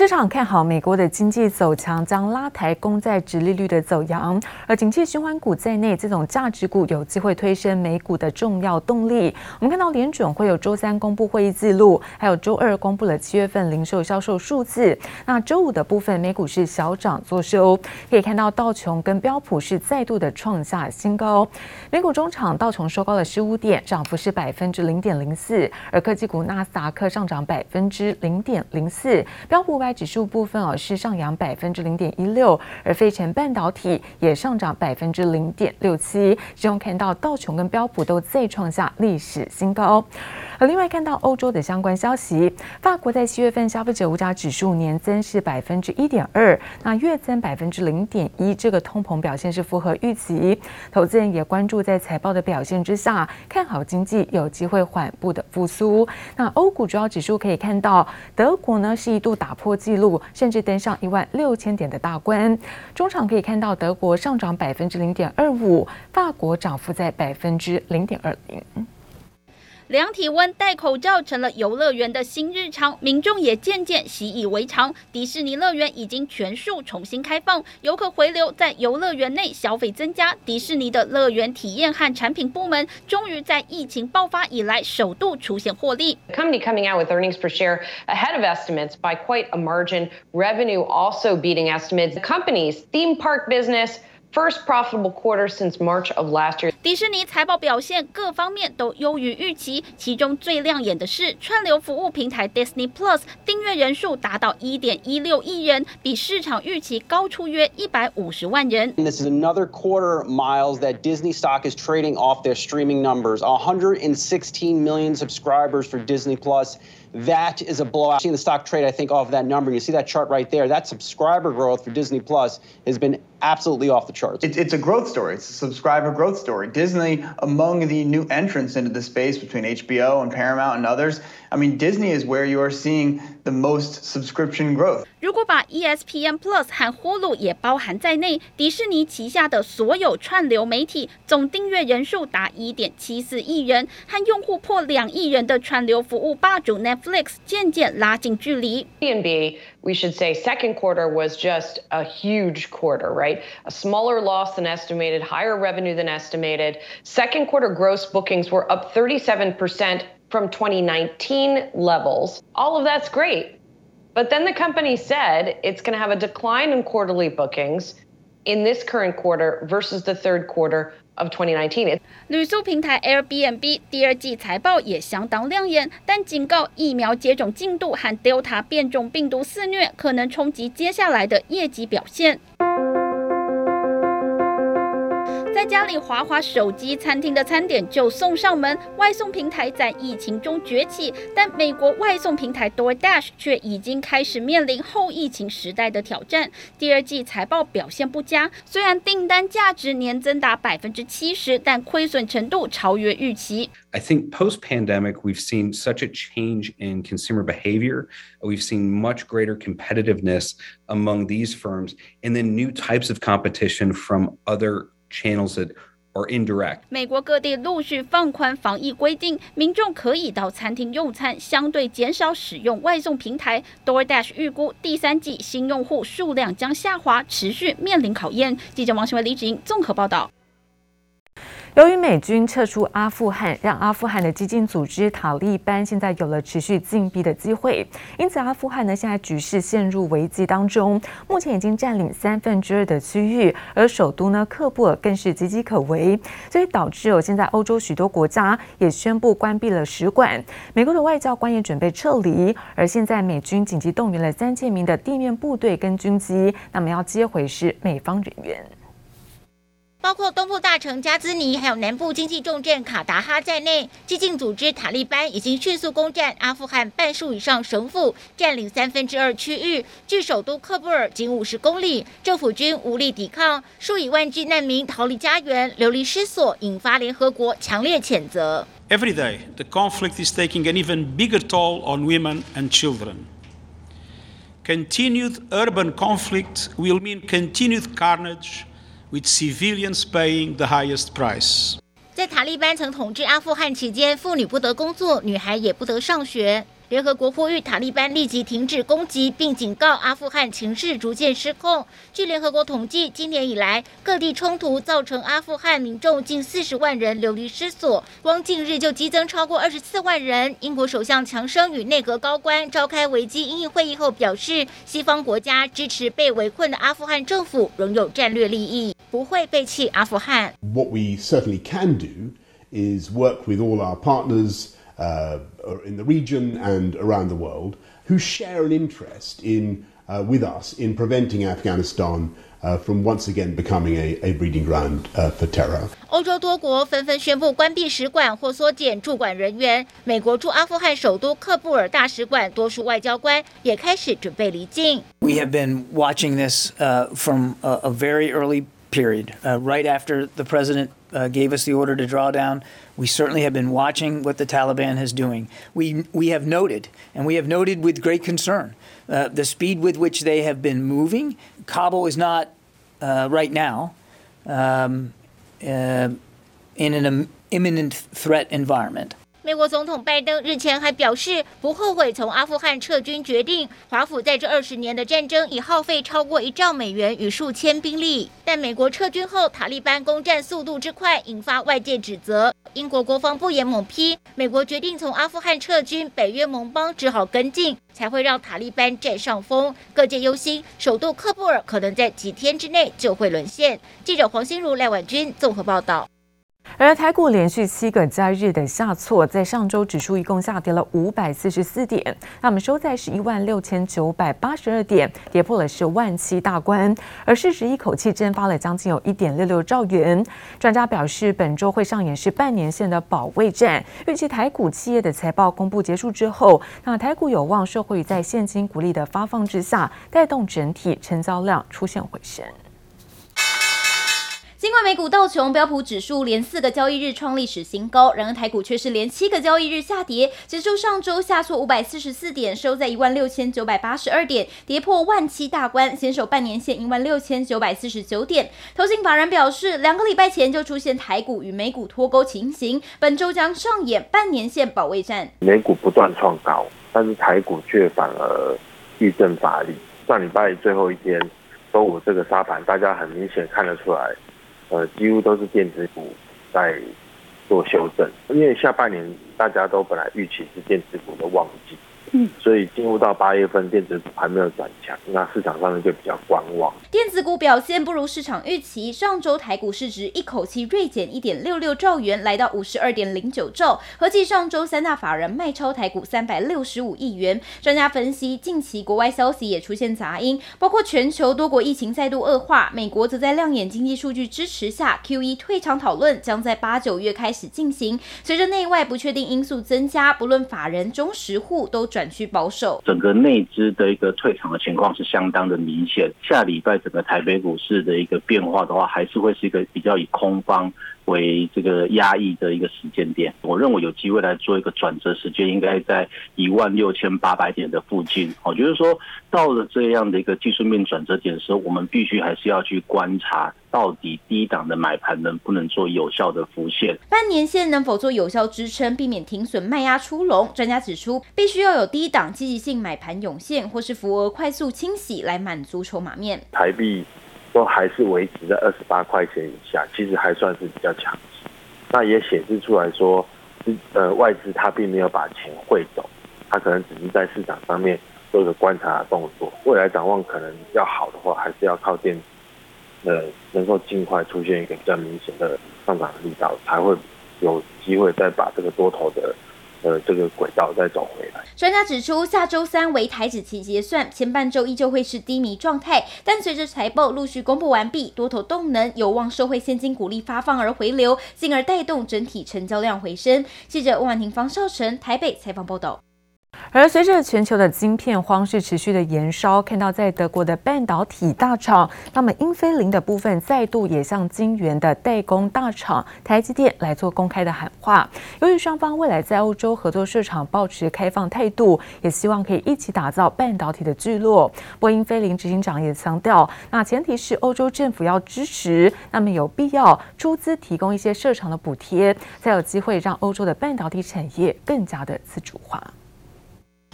市场看好美国的经济走强，将拉抬公债殖利率的走扬，而景气循环股在内，这种价值股有机会推升美股的重要动力。我们看到联准会有周三公布会议记录，还有周二公布了七月份零售销售数字。那周五的部分，美股是小涨作收，可以看到道琼跟标普是再度的创下新高。美股中场道琼收高了十五点，涨幅是百分之零点零四，而科技股纳斯达克上涨百分之零点零四，标普百。指数部分哦是上扬百分之零点一六，而费城半导体也上涨百分之零点六七。其中看到道琼跟标普都再创下历史新高。而另外看到欧洲的相关消息，法国在七月份消费者物价指数年增是百分之一点二，那月增百分之零点一，这个通膨表现是符合预期。投资人也关注在财报的表现之下，看好经济有机会缓步的复苏。那欧股主要指数可以看到，德国呢是一度打破。记录甚至登上一万六千点的大关，中场可以看到德国上涨百分之零点二五，法国涨幅在百分之零点二零。量体温、戴口罩成了游乐园的新日常，民众也渐渐习以为常。迪士尼乐园已经全数重新开放，游客回流，在游乐园内消费增加。迪士尼的乐园体验和产品部门终于在疫情爆发以来首度出现获利。Company coming out with earnings per share ahead of estimates by quite a margin. Revenue also beating estimates. The company's theme park business. First profitable quarter since March of last year. 迪士尼财报表现各方面都优于预期，其中最亮眼的是串流服务平台 Disney Plus 订阅人数达到一点一六亿人，比市场预期高出约一百五十万人。This is another quarter, Miles, that Disney stock is trading off their streaming numbers. 116 million subscribers for Disney Plus. That is a blowout. Seeing the stock trade, I think, off that number. You see that chart right there. That subscriber growth for Disney Plus has been absolutely off the charts. It's, it's a growth story. It's a subscriber growth story. Disney, among the new entrants into the space between HBO and Paramount and others, I mean, Disney is where you are seeing the most subscription growth. 如果把 ESPN Plus 和 Hulu 也包含在内，迪士尼旗下的所有串流媒体总订阅人数达一点七四亿人，和用户破两亿人的串流服务霸主 Netflix 渐渐拉近距离。B&B, we should say second quarter was just a huge quarter, right? A smaller loss than estimated, higher revenue than estimated. Second quarter gross bookings were up 37% from 2019 levels. All of that's great. But then the company said it's going to have a decline in quarterly bookings in this current quarter versus the third quarter of 2019. 旅宿平台 Airbnb 第二季财报也相当亮眼，但警告疫苗接种进度和 Delta 变种病毒肆虐，可能冲击接下来的业绩表现。 在家里滑滑手机，餐厅的餐点就送上门。外送平台在疫情中崛起，但美国外送平台 DoorDash 却已经开始面临后疫情时代的挑战。第二季财报表现不佳，虽然订单价值年增达百分之七十，但亏损程度超越预期。I think post-pandemic, we've seen such a change in consumer behavior. We've seen much greater competitiveness among these firms, and then new types of competition from other channels that are indirect. 美国各地陆续放宽防疫规定，民众可以到餐厅用餐，相对减少使用外送平台。DoorDash 预估第三季新用户数量将下滑，持续面临考验。记者王新伟、李芷莹综合报道。由于美军撤出阿富汗，让阿富汗的激进组织塔利班现在有了持续进逼的机会，因此阿富汗呢现在局势陷入危机当中，目前已经占领三分之二的区域，而首都呢喀布尔更是岌岌可危，所以导致哦现在欧洲许多国家也宣布关闭了使馆，美国的外交官也准备撤离，而现在美军紧急动员了三千名的地面部队跟军机，那么要接回是美方人员。包括东部大城加兹尼，还有南部经济重镇卡达哈在内，激进组织塔利班已经迅速攻占阿富汗半数以上省府，占领三分之二区域，距首都喀布尔仅五十公里。政府军无力抵抗，数以万计难民逃离家园，流离失所，引发联合国强烈谴责。Every day, the conflict is taking an even bigger toll on women and children. Continued urban conflict will mean continued carnage. With civilians paying the highest price. 在塔利班曾统治阿富汗期间，妇女不得工作，女孩也不得上学。联合国呼吁塔利班立即停止攻击，并警告阿富汗情势逐渐失控。据联合国统计，今年以来各地冲突造成阿富汗民众近四十万人流离失所，光近日就激增超过二十四万人。英国首相强生与内阁高官召开危机因应会议后表示，西方国家支持被围困的阿富汗政府，仍有战略利益，不会背弃阿富汗。What we certainly can do is work with all our partners. Uh, in the region and around the world, who share an interest in, uh, with us in preventing Afghanistan uh, from once again becoming a, a breeding ground for terror. 欧洲多国纷纷宣布关闭使馆或缩减驻馆人员。美国驻阿富汗首都喀布尔大使馆多数外交官也开始准备离境。We have been watching this from a, a very early period, right after the president gave us the order to draw down. We certainly have been watching what the Taliban is doing. We, we have noted, and we have noted with great concern, uh, the speed with which they have been moving. Kabul is not, uh, right now, um, uh, in an imminent threat environment. 美国总统拜登日前还表示，不后悔从阿富汗撤军决定。华府在这二十年的战争已耗费超过一兆美元与数千兵力，但美国撤军后，塔利班攻占速度之快，引发外界指责。英国国防部也猛批，美国决定从阿富汗撤军，北约盟邦只好跟进，才会让塔利班占上风。各界忧心，首都喀布尔可能在几天之内就会沦陷。记者黄心如、赖婉君综合报道。而台股连续七个交易日的下挫，在上周指数一共下跌了五百四十四点，那我们收在是一万六千九百八十二点，跌破了是万七大关，而市值一口气蒸发了将近有一点六六兆元。专家表示，本周会上演是半年线的保卫战，预计台股企业的财报公布结束之后，那台股有望受惠于在现金股利的发放之下，带动整体成交量出现回升。尽管美股道琼、标普指数连四个交易日创历史新高，然而台股却是连七个交易日下跌，指数上周下挫五百四十四点，收在一万六千九百八十二点，跌破万七大关，先守半年线一万六千九百四十九点。投信法人表示，两个礼拜前就出现台股与美股脱钩情形，本周将上演半年线保卫战。美股不断创高，但是台股却反而遇震乏力。上礼拜最后一天周五这个沙盘，大家很明显看得出来。呃，几乎都是电子股在做修正，因为下半年大家都本来预期是电子股的旺季。嗯，所以进入到八月份，电子股还没有转强，那市场上面就比较观望。电子股表现不如市场预期，上周台股市值一口气锐减一点六六兆元，来到五十二点零九兆，合计上周三大法人卖超台股三百六十五亿元。专家分析，近期国外消息也出现杂音，包括全球多国疫情再度恶化，美国则在亮眼经济数据支持下，QE 退场讨论将在八九月开始进行。随着内外不确定因素增加，不论法人、中实户都转。转趋保守，整个内资的一个退场的情况是相当的明显。下礼拜整个台北股市的一个变化的话，还是会是一个比较以空方为这个压抑的一个时间点。我认为有机会来做一个转折时间，应该在一万六千八百点的附近。我觉得说到了这样的一个技术面转折点的时候，我们必须还是要去观察。到底低档的买盘能不能做有效的浮现？半年线能否做有效支撑，避免停损卖压出笼？专家指出，必须要有低档积极性买盘涌现，或是浮额快速清洗来满足筹码面。台币都还是维持在二十八块钱以下，其实还算是比较强势。那也显示出来说，呃，外资它并没有把钱汇走，它可能只是在市场上面做一个观察的动作。未来展望可能要好的话，还是要靠电子。呃，能够尽快出现一个比较明显的上涨力道，才会有机会再把这个多头的呃这个轨道再走回来。专家指出，下周三为台指期结算，前半周依旧会是低迷状态，但随着财报陆续公布完毕，多头动能有望受惠现金股利发放而回流，进而带动整体成交量回升。记者温婉婷、方少成台北采访报道。而随着全球的晶片荒势持续的延烧，看到在德国的半导体大厂，那么英飞凌的部分再度也向晶圆的代工大厂台积电来做公开的喊话。由于双方未来在欧洲合作市场保持开放态度，也希望可以一起打造半导体的聚落。波音飞凌执行长也强调，那前提是欧洲政府要支持，那么有必要出资提供一些设厂的补贴，才有机会让欧洲的半导体产业更加的自主化。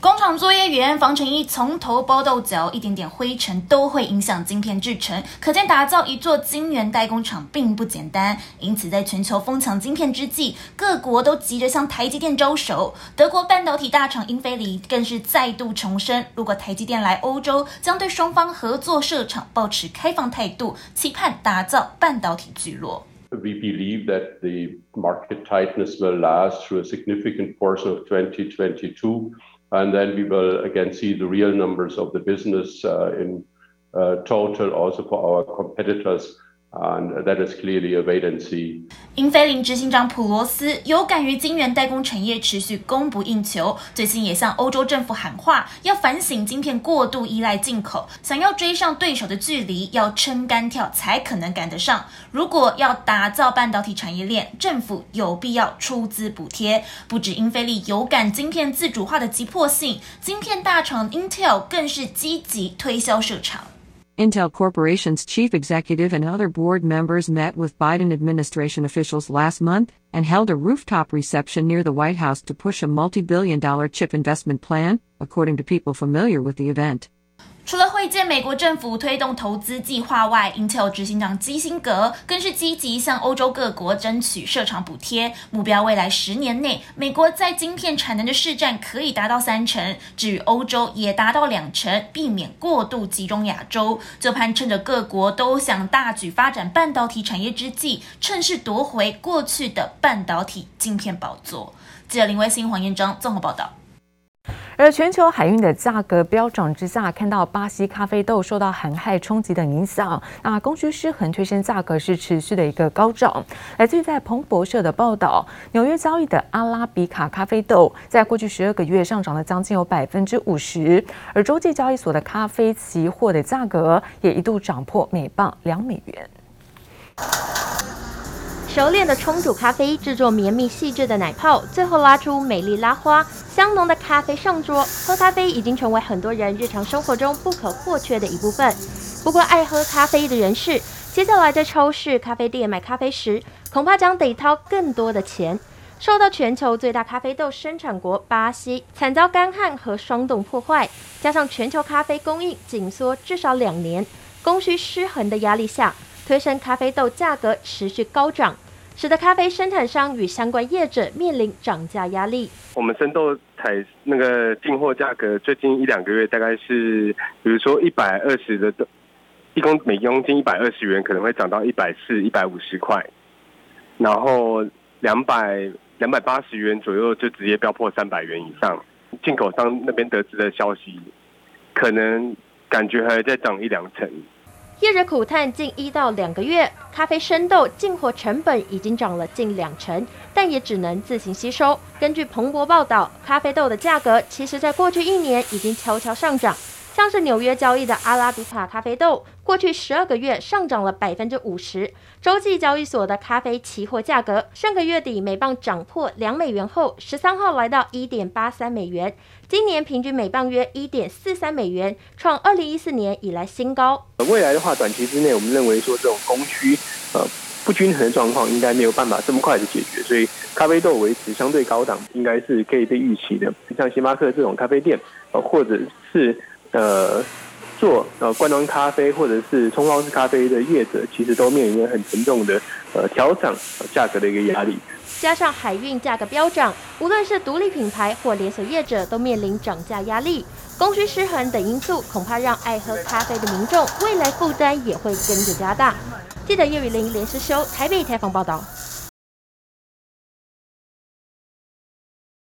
工厂作业员防尘衣从头包到脚，一点点灰尘都会影响晶片制成，可见打造一座晶圆代工厂并不简单。因此，在全球疯抢晶片之际，各国都急着向台积电招手。德国半导体大厂英飞凌更是再度重申，如果台积电来欧洲，将对双方合作设厂保持开放态度，期盼打造半导体聚落。We believe that the market tightness will last through a significant portion of 2022. And then we will again see the real numbers of the business uh, in uh, total also for our competitors. And that is clearly a wait and see. 英飞凌执行长普罗斯有感于晶圆代工产业持续供不应求，最近也向欧洲政府喊话，要反省晶片过度依赖进口，想要追上对手的距离，要撑杆跳才可能赶得上。如果要打造半导体产业链，政府有必要出资补贴。不止英飞利有感晶片自主化的急迫性，晶片大厂 Intel 更是积极推销设厂。Intel Corporation's chief executive and other board members met with Biden administration officials last month and held a rooftop reception near the White House to push a multi-billion dollar chip investment plan, according to people familiar with the event. 除了会见美国政府推动投资计划外，Intel 执行长基辛格更是积极向欧洲各国争取设厂补贴，目标未来十年内，美国在晶片产能的市占可以达到三成，至于欧洲也达到两成，避免过度集中亚洲。就盼趁着各国都想大举发展半导体产业之际，趁势夺回过去的半导体晶片宝座。记者林威新、黄彦章综合报道。而全球海运的价格飙涨之下，看到巴西咖啡豆受到寒害冲击等影响，那供需失衡推升价格是持续的一个高涨。来自于在彭博社的报道，纽约交易的阿拉比卡咖啡豆在过去十二个月上涨了将近有百分之五十，而洲际交易所的咖啡期货的价格也一度涨破每磅两美元。熟练的冲煮咖啡，制作绵密细致的奶泡，最后拉出美丽拉花。香浓的咖啡上桌，喝咖啡已经成为很多人日常生活中不可或缺的一部分。不过，爱喝咖啡的人士，接下来在超市、咖啡店买咖啡时，恐怕将得掏更多的钱。受到全球最大咖啡豆生产国巴西惨遭干旱和霜冻破坏，加上全球咖啡供应紧缩至少两年，供需失衡的压力下。推升咖啡豆价格持续高涨，使得咖啡生产商与相关业者面临涨价压力。我们生豆采那个进货价格，最近一两个月大概是，比如说一百二十的，一公每公斤一百二十元，可能会涨到一百四、一百五十块，然后两百两百八十元左右就直接飙破三百元以上。进口商那边得知的消息，可能感觉还在涨一两成。业者苦叹，近一到两个月，咖啡生豆进货成本已经涨了近两成，但也只能自行吸收。根据彭博报道，咖啡豆的价格其实在过去一年已经悄悄上涨。像是纽约交易的阿拉比卡咖啡豆，过去十二个月上涨了百分之五十。洲际交易所的咖啡期货价格，上个月底每磅涨破两美元后，十三号来到一点八三美元，今年平均每磅约一点四三美元，创二零一四年以来新高。未来的话，短期之内，我们认为说这种供需呃不均衡的状况，应该没有办法这么快的解决，所以咖啡豆维持相对高档，应该是可以被预期的。像星巴克这种咖啡店，呃，或者是。呃，做呃罐装咖啡或者是冲泡式咖啡的业者，其实都面临着很沉重的呃调涨价格的一个压力。加上海运价格飙涨，无论是独立品牌或连锁业者，都面临涨价压力、供需失衡等因素，恐怕让爱喝咖啡的民众未来负担也会跟着加大。记者叶雨玲、连诗修台北采访报道。